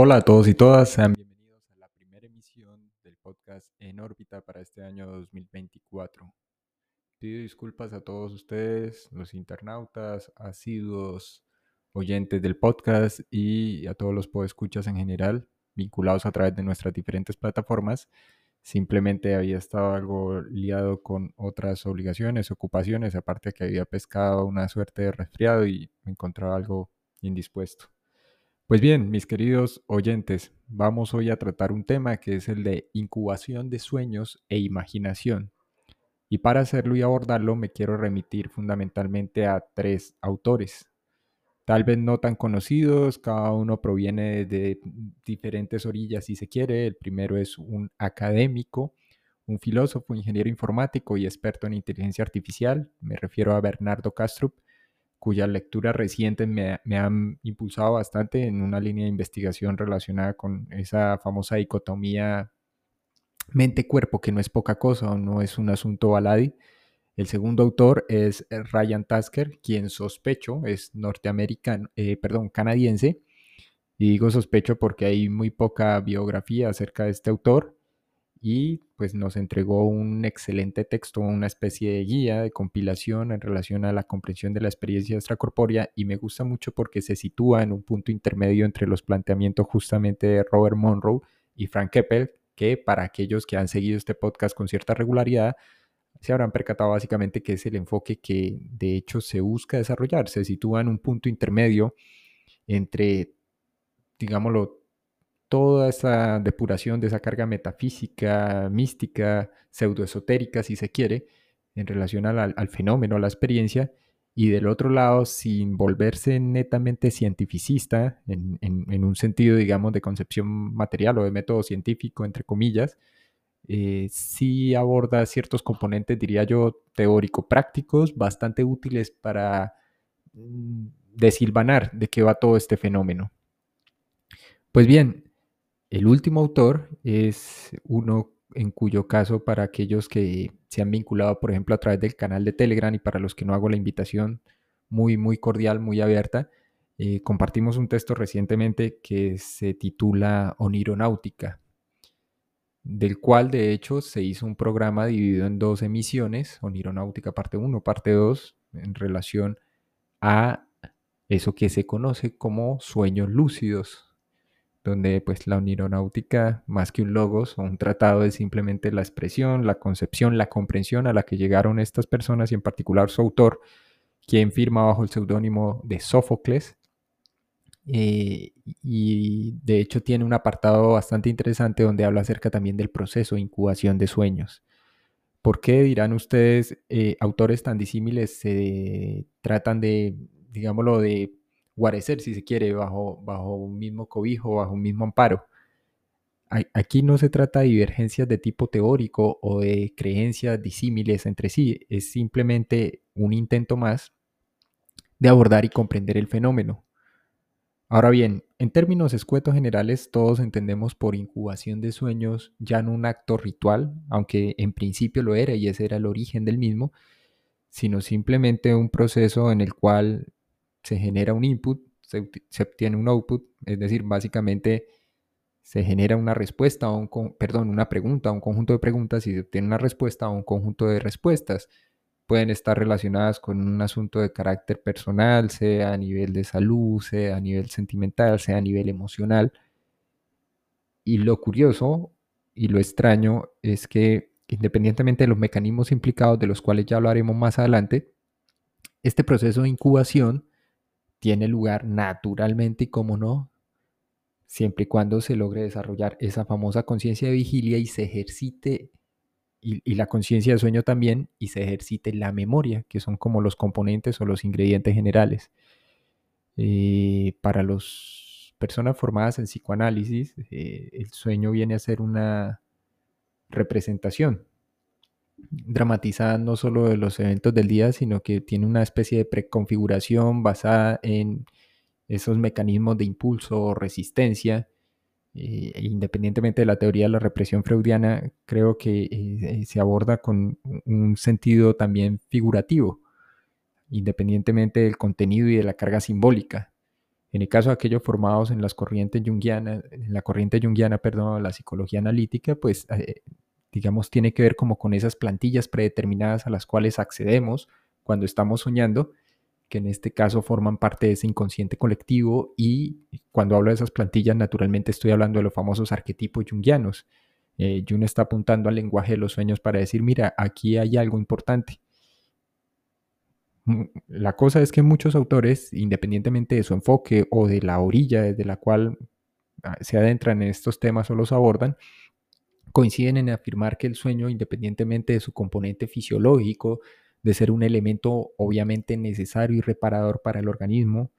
Hola a todos y todas, bienvenidos a la primera emisión del podcast En órbita para este año 2024. Pido disculpas a todos ustedes, los internautas, asiduos, oyentes del podcast y a todos los podescuchas en general, vinculados a través de nuestras diferentes plataformas. Simplemente había estado algo liado con otras obligaciones, ocupaciones, aparte que había pescado una suerte de resfriado y me encontraba algo indispuesto. Pues bien, mis queridos oyentes, vamos hoy a tratar un tema que es el de incubación de sueños e imaginación. Y para hacerlo y abordarlo me quiero remitir fundamentalmente a tres autores. Tal vez no tan conocidos, cada uno proviene de diferentes orillas si se quiere. El primero es un académico, un filósofo, ingeniero informático y experto en inteligencia artificial. Me refiero a Bernardo Castrup cuyas lecturas recientes me, han impulsado bastante en una línea de investigación relacionada con esa famosa dicotomía mente-cuerpo, que no es poca cosa o no es un asunto baladí. El segundo autor es eh, Ryan Tasker, quien sospecho es norteamericano, eh, perdón, canadiense. Y digo sospecho porque hay muy poca biografía acerca de este autor y pues nos entregó un excelente texto, una especie de guía de compilación en relación a la comprensión de la experiencia extracorpórea y me gusta mucho porque se sitúa en un punto intermedio entre los planteamientos justamente de Robert Monroe y Frank Keppel, que para aquellos que han seguido este podcast con cierta regularidad, se habrán percatado básicamente que es el enfoque que de hecho se busca desarrollar, se sitúa en un punto intermedio entre, digámoslo, toda esa depuración de esa carga metafísica, mística, pseudoesotérica, si se quiere, en relación al, fenómeno, a la experiencia, y del otro lado, sin volverse netamente cientificista, en, un sentido, digamos, de concepción material o de método científico, entre comillas, eh, sí aborda ciertos componentes, diría yo, teórico-prácticos, bastante útiles para mm, desilvanar de qué va todo este fenómeno. Pues bien, el último autor es uno en cuyo caso para aquellos que se han vinculado, por ejemplo, a través del canal de Telegram y para los que no hago la invitación muy, muy cordial, muy abierta, eh, compartimos un texto recientemente que se titula Onironáutica, del cual de hecho se hizo un programa dividido en dos emisiones, Onironáutica parte 1, parte 2, en relación a eso que se conoce como sueños lúcidos, donde pues la onironáutica, más que un logos o un tratado, es simplemente la expresión, la concepción, la comprensión a la que llegaron estas personas y en particular su autor, quien firma bajo el seudónimo de Sófocles. Eh, y de hecho tiene un apartado bastante interesante donde habla acerca también del proceso de incubación de sueños. ¿Por qué dirán ustedes, eh, autores tan disímiles se tratan de, digámoslo, de guarecer, si se quiere, bajo, bajo un mismo cobijo, bajo un mismo amparo. Aquí no se trata de divergencias de tipo teórico o de creencias disímiles entre sí, es simplemente un intento más de abordar y comprender el fenómeno. Ahora bien, en términos escuetos generales, todos entendemos por incubación de sueños ya no un acto ritual, aunque en principio lo era y ese era el origen del mismo, sino simplemente un proceso en el cual se genera un input, se, obtiene un output, es decir, básicamente se genera una respuesta, o un, perdón, una pregunta, un conjunto de preguntas y se obtiene una respuesta o un conjunto de respuestas. Pueden estar relacionadas con un asunto de carácter personal, sea a nivel de salud, sea a nivel sentimental, sea a nivel emocional. Y lo curioso y lo extraño es que independientemente de los mecanismos implicados, de los cuales ya hablaremos más adelante, este proceso de incubación tiene lugar naturalmente y como no, siempre y cuando se logre desarrollar esa famosa conciencia de vigilia y se ejercite, y, la conciencia de sueño también, y se ejercite la memoria, que son como los componentes o los ingredientes generales. Eh, para las personas formadas en psicoanálisis, eh, el sueño viene a ser una representación dramatizada no solo de los eventos del día, sino que tiene una especie de preconfiguración basada en esos mecanismos de impulso o resistencia. Eh, e independientemente de la teoría de la represión freudiana, creo que eh, se aborda con un sentido también figurativo, independientemente del contenido y de la carga simbólica. En el caso de aquellos formados en las corrientes junguianas, en la corriente junguiana, perdón, la psicología analítica, pues eh, digamos tiene que ver como con esas plantillas predeterminadas a las cuales accedemos cuando estamos soñando, que en este caso forman parte de ese inconsciente colectivo y cuando hablo de esas plantillas naturalmente estoy hablando de los famosos arquetipos junguianos. Eh, Jung está apuntando al lenguaje de los sueños para decir, mira, aquí hay algo importante la cosa es que muchos autores, independientemente de su enfoque o de la orilla desde la cual ah, se adentran en estos temas o los abordan, coinciden en afirmar que el sueño, independientemente de su componente fisiológico, de ser un elemento obviamente necesario y reparador para el organismo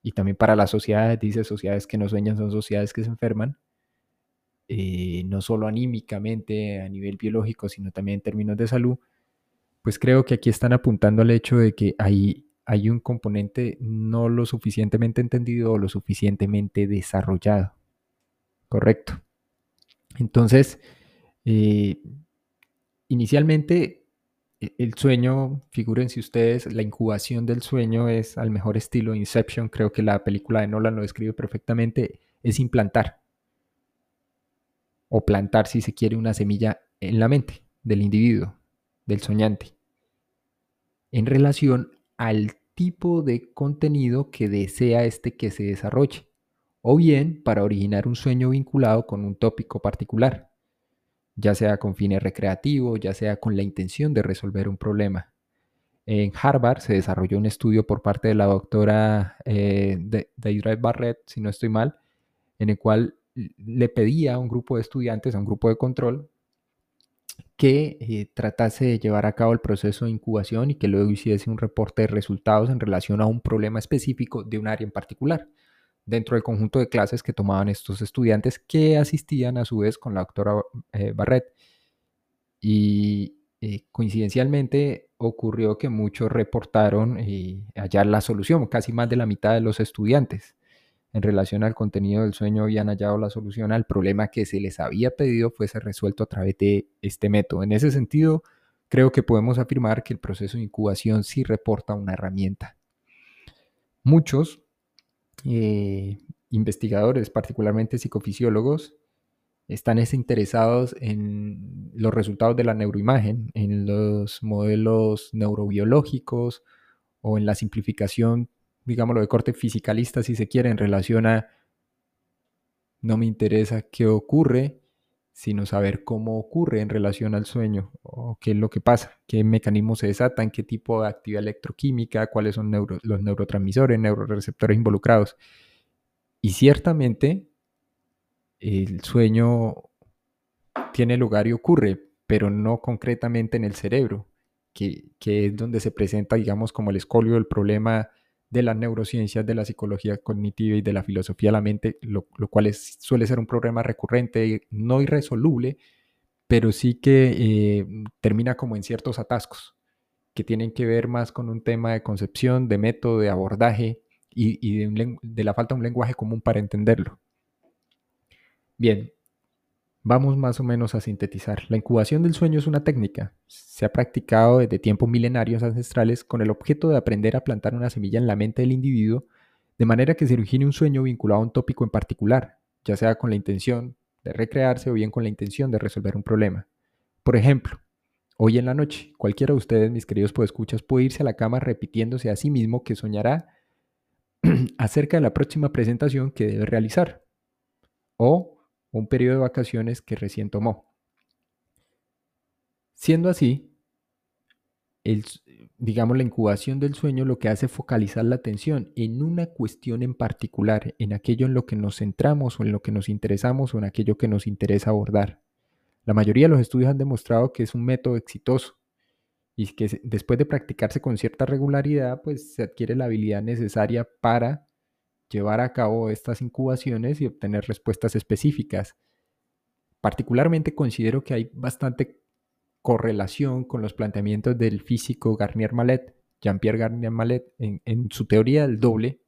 y también para las sociedades, dice sociedades que no sueñan son sociedades que se enferman, eh, no solo anímicamente a nivel biológico, sino también en términos de salud, pues creo que aquí están apuntando al hecho de que hay, hay un componente no lo suficientemente entendido o lo suficientemente desarrollado. Correcto. Entonces, eh, inicialmente e, el sueño, figúrense ustedes, la incubación del sueño es al mejor estilo Inception, creo que la película de Nolan lo describe perfectamente, es implantar. O plantar, si se quiere, una semilla en la mente del individuo, del soñante. En relación al tipo de contenido que desea este que se desarrolle, o bien para originar un sueño vinculado con un tópico particular, ya sea con fines recreativos, ya sea con la intención de resolver un problema. En Harvard se desarrolló un estudio por parte de la doctora eh, Deidre Barrett, si no estoy mal, en el cual le pedía a un grupo de estudiantes, a un grupo de control, que eh, tratase de llevar a cabo el proceso de incubación y que luego hiciese un reporte de resultados en relación a un problema específico de un área en particular, dentro del conjunto de clases que tomaban estos estudiantes que asistían a su vez con la doctora eh, Barrett. Y eh, coincidencialmente ocurrió que muchos reportaron hallar la solución, casi más de la mitad de los estudiantes en relación al contenido del sueño habían hallado la solución al problema que se les había pedido fuese resuelto a través de este método. En ese sentido, creo que podemos afirmar que el proceso de incubación sí reporta una herramienta. Muchos eh, investigadores, particularmente psicofisiólogos, están interesados en los resultados de la neuroimagen, en los modelos neurobiológicos o en la simplificación digámoslo, de corte fisicalista, si se quiere, en relación a no me interesa qué ocurre, sino saber cómo ocurre en relación al sueño, o qué es lo que pasa, qué mecanismos se desatan, qué tipo de actividad electroquímica, cuáles son los neurotransmisores, neuroreceptores involucrados. Y ciertamente el sueño tiene lugar y ocurre, pero no concretamente en el cerebro, que, que es donde se presenta, digamos, como el escolio del problema de las neurociencias, de la psicología cognitiva y de la filosofía de la mente, lo, cual suele ser un problema recurrente, no irresoluble, pero sí que eh, termina como en ciertos atascos, que tienen que ver más con un tema de concepción, de método, de abordaje y, de, de la falta de un lenguaje común para entenderlo. Bien, Vamos más o menos a sintetizar. La incubación del sueño es una técnica. Se ha practicado desde tiempos milenarios ancestrales con el objeto de aprender a plantar una semilla en la mente del individuo de manera que se origine un sueño vinculado a un tópico en particular, ya sea con la intención de recrearse o bien con la intención de resolver un problema. Por ejemplo, hoy en la noche, cualquiera de ustedes, mis queridos podescuchas, puede irse a la cama repitiéndose a sí mismo que soñará acerca de la próxima presentación que debe realizar. O un periodo de vacaciones que recién tomó. Siendo así, el, digamos, la incubación del sueño lo que hace es focalizar la atención en una cuestión en particular, en aquello en lo que nos centramos o en lo que nos interesamos o en aquello que nos interesa abordar. La mayoría de los estudios han demostrado que es un método exitoso y que después de practicarse con cierta regularidad, pues se adquiere la habilidad necesaria para llevar a cabo estas incubaciones y obtener respuestas específicas. Particularmente considero que hay bastante correlación con los planteamientos del físico Garnier Mallet, Jean-Pierre Garnier Mallet, en, su teoría del doble,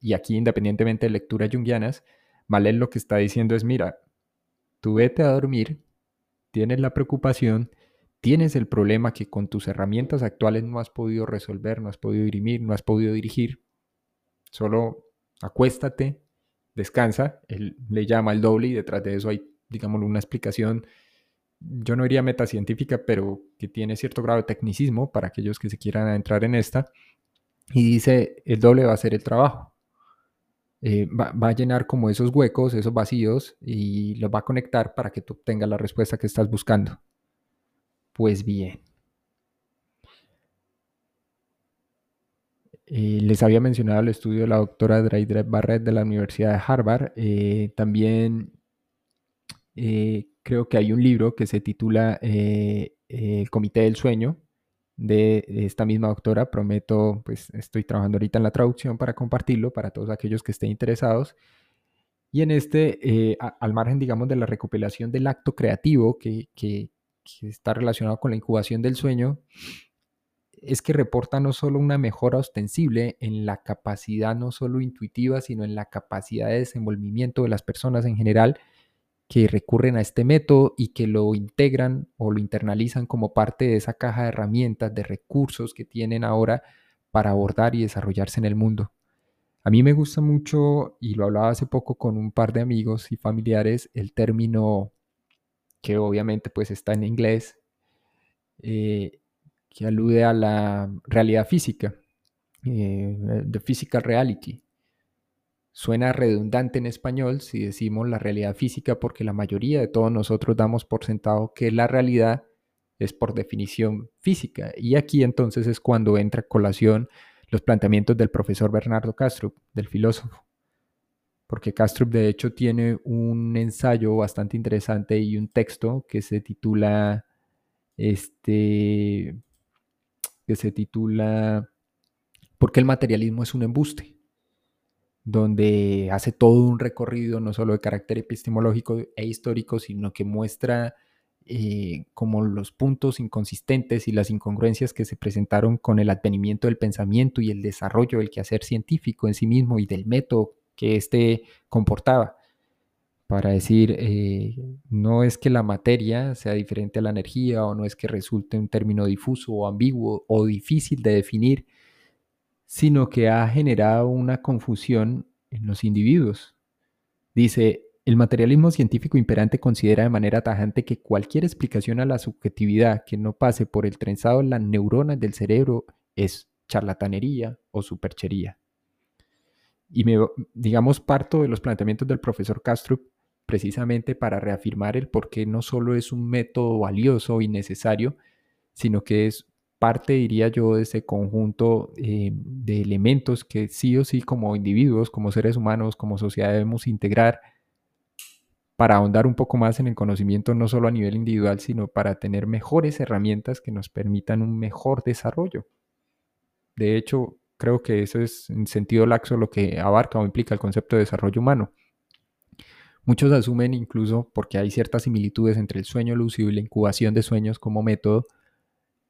y aquí independientemente de lecturas junguianas, Mallet lo que está diciendo es, mira, tú vete a dormir, tienes la preocupación, tienes el problema que con tus herramientas actuales no has podido resolver, no has podido dirimir, no has podido dirigir, solo acuéstate, descansa, él le llama el doble y detrás de eso hay, digamos, una explicación, yo no diría metacientífica, pero que tiene cierto grado de tecnicismo para aquellos que se quieran entrar en esta, y dice, el doble va a hacer el trabajo. Eh, va, va, a llenar como esos huecos, esos vacíos, y los va a conectar para que tú obtengas la respuesta que estás buscando. Pues bien. Eh, les había mencionado el estudio de la doctora Dreidre Barrett de la Universidad de Harvard. Eh, también eh, creo que hay un libro que se titula El Comité del Sueño de esta misma doctora. Prometo, pues estoy trabajando ahorita en la traducción para compartirlo para todos aquellos que estén interesados. Y en este, al margen, digamos, de la recopilación del acto creativo que está relacionado con la incubación del sueño, es que reporta no solo una mejora ostensible en la capacidad no solo intuitiva, sino en la capacidad de desenvolvimiento de las personas en general que recurren a este método y que lo integran o lo internalizan como parte de esa caja de herramientas, de recursos que tienen ahora para abordar y desarrollarse en el mundo. A mí me gusta mucho, y lo hablaba hace poco con un par de amigos y familiares, el término que obviamente pues está en inglés, eh, que alude a la realidad física, eh, the physical reality. Suena redundante en español si decimos la realidad física porque la mayoría de todos nosotros damos por sentado que la realidad es por definición física. Y aquí entonces es cuando entra a colación los planteamientos del profesor Bernardo Castro, del filósofo. Porque Castro de hecho tiene un ensayo bastante interesante y un texto que se titula este que se titula ¿Por qué el materialismo es un embuste? donde hace todo un recorrido no solo de carácter epistemológico e histórico, sino que muestra eh, como los puntos inconsistentes y las incongruencias que se presentaron con el advenimiento del pensamiento y el desarrollo del quehacer científico en sí mismo y del método que éste comportaba para decir, eh, no es que la materia sea diferente a la energía o no es que resulte un término difuso o ambiguo o difícil de definir, sino que ha generado una confusión en los individuos. Dice, el materialismo científico imperante considera de manera tajante que cualquier explicación a la subjetividad que no pase por el trenzado de las neuronas del cerebro es charlatanería o superchería. Y me, digamos, parto de los planteamientos del profesor Castro precisamente para reafirmar el por qué no solo es un método valioso y necesario, sino que es parte, diría yo, de ese conjunto eh, de elementos que sí o sí como individuos, como seres humanos, como sociedad debemos integrar para ahondar un poco más en el conocimiento no solo a nivel individual, sino para tener mejores herramientas que nos permitan un mejor desarrollo. De hecho, creo que eso es en sentido laxo lo que abarca o implica el concepto de desarrollo humano. Muchos asumen incluso, porque hay ciertas similitudes entre el sueño lúcido y la incubación de sueños como método,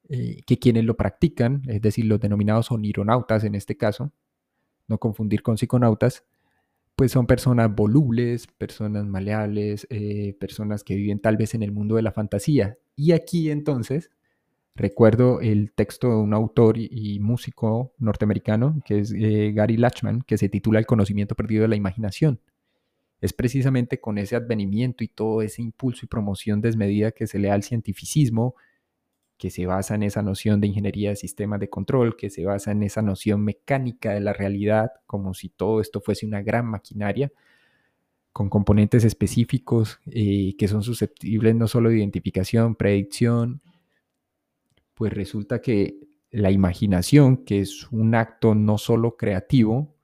eh, que quienes lo practican, es decir, los denominados onironautas en este caso, no confundir con psiconautas, pues son personas volubles, personas maleables, eh, personas que viven tal vez en el mundo de la fantasía. Y aquí entonces recuerdo el texto de un autor y, músico norteamericano, que es eh, Gary Lachman, que se titula El conocimiento perdido de la imaginación es precisamente con ese advenimiento y todo ese impulso y promoción desmedida que se le da al cientificismo, que se basa en esa noción de ingeniería de sistemas de control, que se basa en esa noción mecánica de la realidad, como si todo esto fuese una gran maquinaria, con componentes específicos eh, que son susceptibles no solo de identificación, predicción, pues resulta que la imaginación, que es un acto no solo creativo,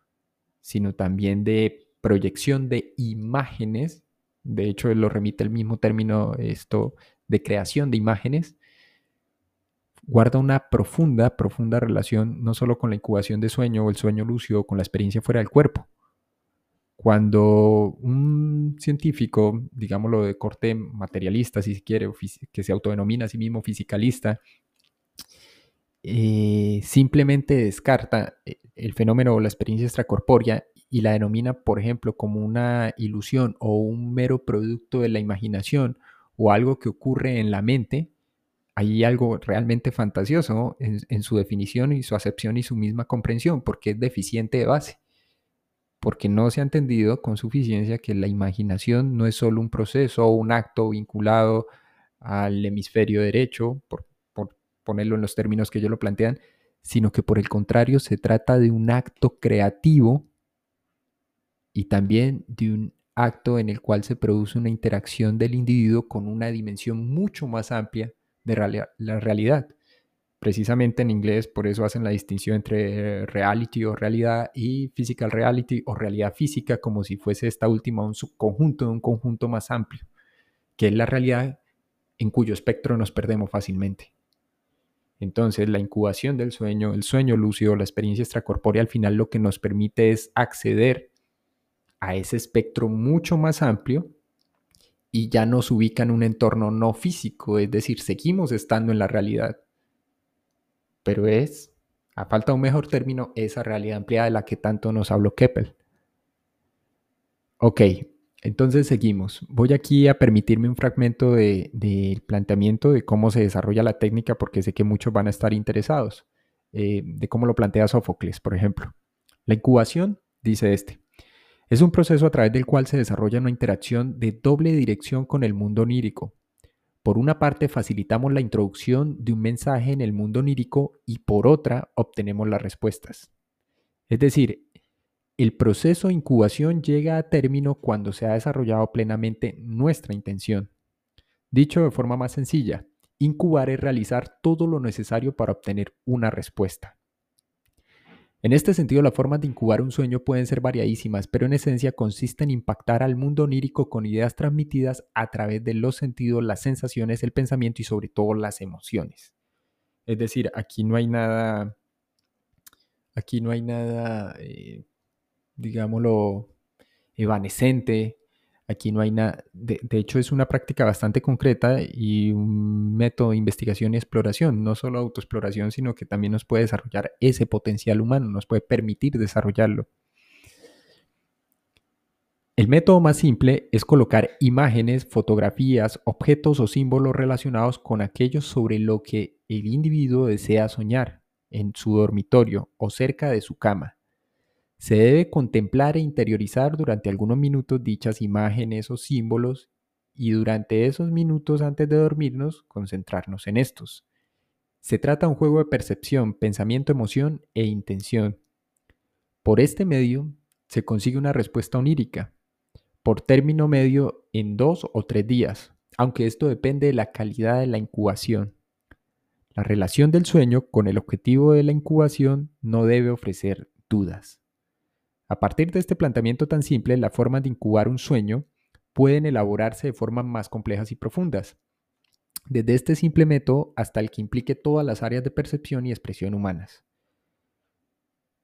sino también de proyección de imágenes, de hecho lo remite el mismo término esto de creación de imágenes, guarda una profunda, profunda relación no solo con la incubación de sueño o el sueño lúcido, con la experiencia fuera del cuerpo. Cuando un científico, digámoslo de corte materialista, si se quiere, que se autodenomina a sí mismo fisicalista, eh, simplemente descarta eh, el fenómeno o la experiencia extracorpórea y la denomina, por ejemplo, como una ilusión o un mero producto de la imaginación o algo que ocurre en la mente, hay algo realmente fantasioso en, su definición y su acepción y su misma comprensión, porque es deficiente de base. porque no se ha entendido con suficiencia que la imaginación no es solo un proceso o un acto vinculado al hemisferio derecho, por, por ponerlo en los términos que ellos lo plantean, sino que por el contrario se trata de un acto creativo y también de un acto en el cual se produce una interacción del individuo con una dimensión mucho más amplia de la realidad. Precisamente en inglés, por eso hacen la distinción entre reality o realidad y physical reality o realidad física, como si fuese esta última un subconjunto de un conjunto más amplio, que es la realidad en cuyo espectro nos perdemos fácilmente. Entonces, la incubación del sueño, el sueño lúcido, la experiencia extracorpórea, al final lo que nos permite es acceder a ese espectro mucho más amplio y ya nos ubica en un entorno no físico, es decir, seguimos estando en la realidad, pero es, a falta de un mejor término, esa realidad ampliada de la que tanto nos habló Keppel. Ok, entonces seguimos. Voy aquí a permitirme un fragmento del de planteamiento de cómo se desarrolla la técnica porque sé que muchos van a estar interesados, eh, de cómo lo plantea Sófocles, por ejemplo. La incubación, dice este, es un proceso a través del cual se desarrolla una interacción de doble dirección con el mundo onírico. Por una parte facilitamos la introducción de un mensaje en el mundo onírico y por otra obtenemos las respuestas. Es decir, el proceso de incubación llega a término cuando se ha desarrollado plenamente nuestra intención. Dicho de forma más sencilla, incubar es realizar todo lo necesario para obtener una respuesta. En este sentido, las formas de incubar un sueño pueden ser variadísimas, pero en esencia consiste en impactar al mundo onírico con ideas transmitidas a través de los sentidos, las sensaciones, el pensamiento y sobre todo las emociones. Es decir, aquí no hay nada, aquí no hay nada, eh, digámoslo, evanescente, Aquí no hay nada, de, hecho es una práctica bastante concreta y un método de investigación y exploración, no solo autoexploración, sino que también nos puede desarrollar ese potencial humano, nos puede permitir desarrollarlo. El método más simple es colocar imágenes, fotografías, objetos o símbolos relacionados con aquello sobre lo que el individuo desea soñar en su dormitorio o cerca de su cama. Se debe contemplar e interiorizar durante algunos minutos dichas imágenes o símbolos y durante esos minutos antes de dormirnos concentrarnos en estos. Se trata de un juego de percepción, pensamiento, emoción e intención. Por este medio se consigue una respuesta onírica, por término medio en dos o tres días, aunque esto depende de la calidad de la incubación. La relación del sueño con el objetivo de la incubación no debe ofrecer dudas. A partir de este planteamiento tan simple, las formas de incubar un sueño pueden elaborarse de formas más complejas y profundas, desde este simple método hasta el que implique todas las áreas de percepción y expresión humanas.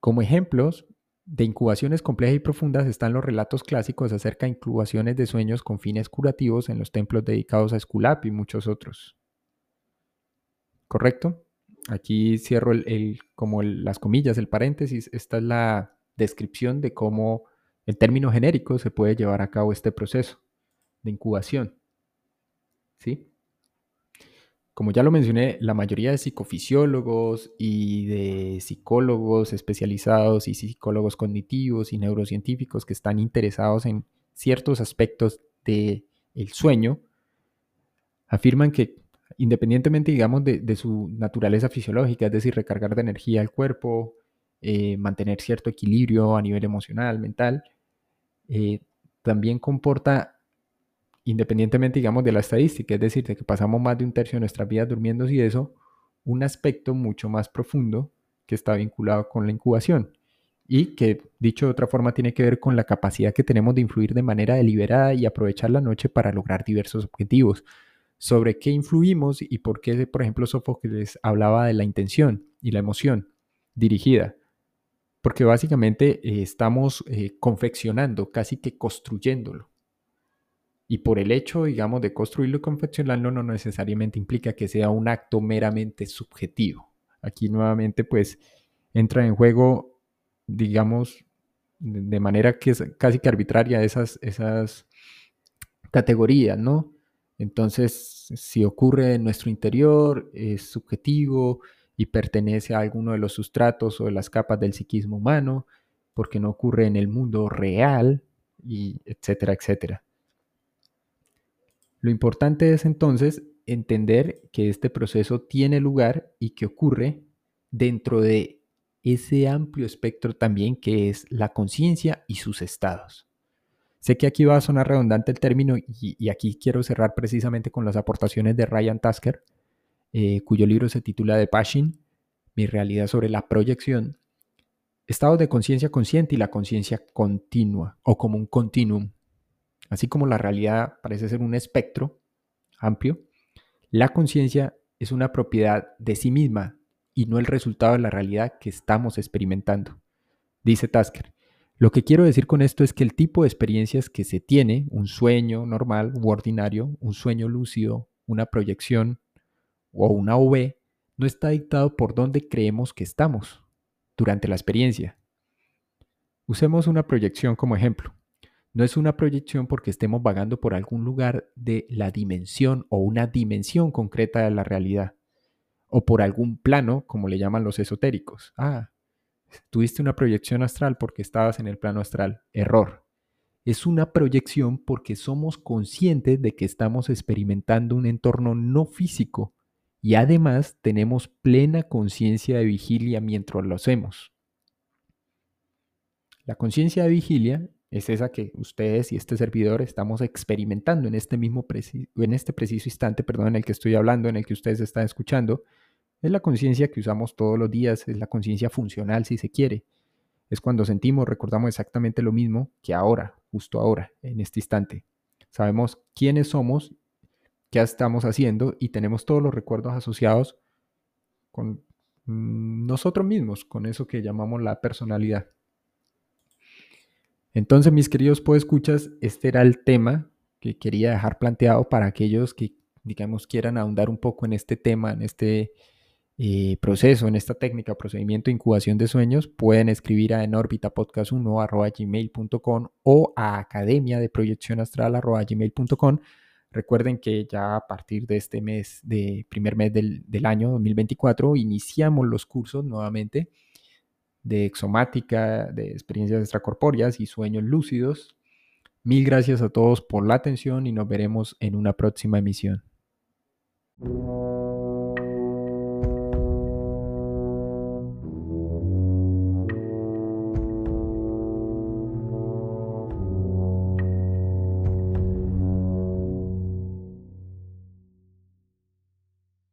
Como ejemplos de incubaciones complejas y profundas están los relatos clásicos acerca de incubaciones de sueños con fines curativos en los templos dedicados a Esculap y muchos otros. ¿Correcto? Aquí cierro el, como las comillas, el paréntesis. Esta es la descripción de cómo en términos genéricos se puede llevar a cabo este proceso de incubación. ¿Sí? Como ya lo mencioné, la mayoría de psicofisiólogos y de psicólogos especializados y psicólogos cognitivos y neurocientíficos que están interesados en ciertos aspectos del el sueño afirman que independientemente, digamos, de, de, su naturaleza fisiológica, es decir, recargar de energía al cuerpo, eh, mantener cierto equilibrio a nivel emocional, mental, eh, también comporta, independientemente, digamos, de la estadística, es decir, de que pasamos más de un tercio de nuestras vidas durmiendo y eso, un aspecto mucho más profundo que está vinculado con la incubación y que, dicho de otra forma, tiene que ver con la capacidad que tenemos de influir de manera deliberada y aprovechar la noche para lograr diversos objetivos. Sobre qué influimos y por qué, por ejemplo, Sófocles hablaba de la intención y la emoción dirigida porque básicamente eh, estamos eh, confeccionando, casi que construyéndolo. Y por el hecho, digamos, de construirlo y confeccionarlo no necesariamente implica que sea un acto meramente subjetivo. Aquí nuevamente pues entra en juego, digamos, de manera que es casi que arbitraria esas, esas categorías, ¿no? Entonces, si ocurre en nuestro interior, es subjetivo, y pertenece a alguno de los sustratos o de las capas del psiquismo humano. porque no ocurre en el mundo real, y etcétera, etcétera. Lo importante es entonces entender que este proceso tiene lugar y que ocurre dentro de ese amplio espectro también que es la conciencia y sus estados. Sé que aquí va a sonar redundante el término y, aquí quiero cerrar precisamente con las aportaciones de Ryan Tasker, eh, cuyo libro se titula The Passion, mi realidad sobre la proyección, estados de conciencia consciente y la conciencia continua o como un continuum. Así como la realidad parece ser un espectro amplio, la conciencia es una propiedad de sí misma y no el resultado de la realidad que estamos experimentando. Dice Tasker, lo que quiero decir con esto es que el tipo de experiencias que se tiene, un sueño normal u ordinario, un sueño lúcido, una proyección o una OV, no está dictado por dónde creemos que estamos durante la experiencia. Usemos una proyección como ejemplo. No es una proyección porque estemos vagando por algún lugar de la dimensión o una dimensión concreta de la realidad. O por algún plano, como le llaman los esotéricos. Ah, tuviste una proyección astral porque estabas en el plano astral. Error. Es una proyección porque somos conscientes de que estamos experimentando un entorno no físico y además tenemos plena conciencia de vigilia mientras lo hacemos. La conciencia de vigilia es esa que ustedes y este servidor estamos experimentando en este mismo en este preciso instante, perdón, en el que estoy hablando, en el que ustedes están escuchando. Es la conciencia que usamos todos los días, es la conciencia funcional si se quiere. Es cuando sentimos, recordamos exactamente lo mismo que ahora, justo ahora, en este instante. Sabemos quiénes somos, qué estamos haciendo y tenemos todos los recuerdos asociados con mm, nosotros mismos, con eso que llamamos la personalidad. Entonces, mis queridos escuchas, este era el tema que quería dejar planteado para aquellos que, digamos, quieran ahondar un poco en este tema, en este eh, proceso, en esta técnica, procedimiento de incubación de sueños, pueden escribir a enorbitapodcast1 o a academia de proyección astral gmail.com. Recuerden que ya a partir de este mes, de primer mes del, del año 2024, iniciamos los cursos nuevamente de exomática, de experiencias extracorpóreas y sueños lúcidos. Mil gracias a todos por la atención y nos veremos en una próxima emisión.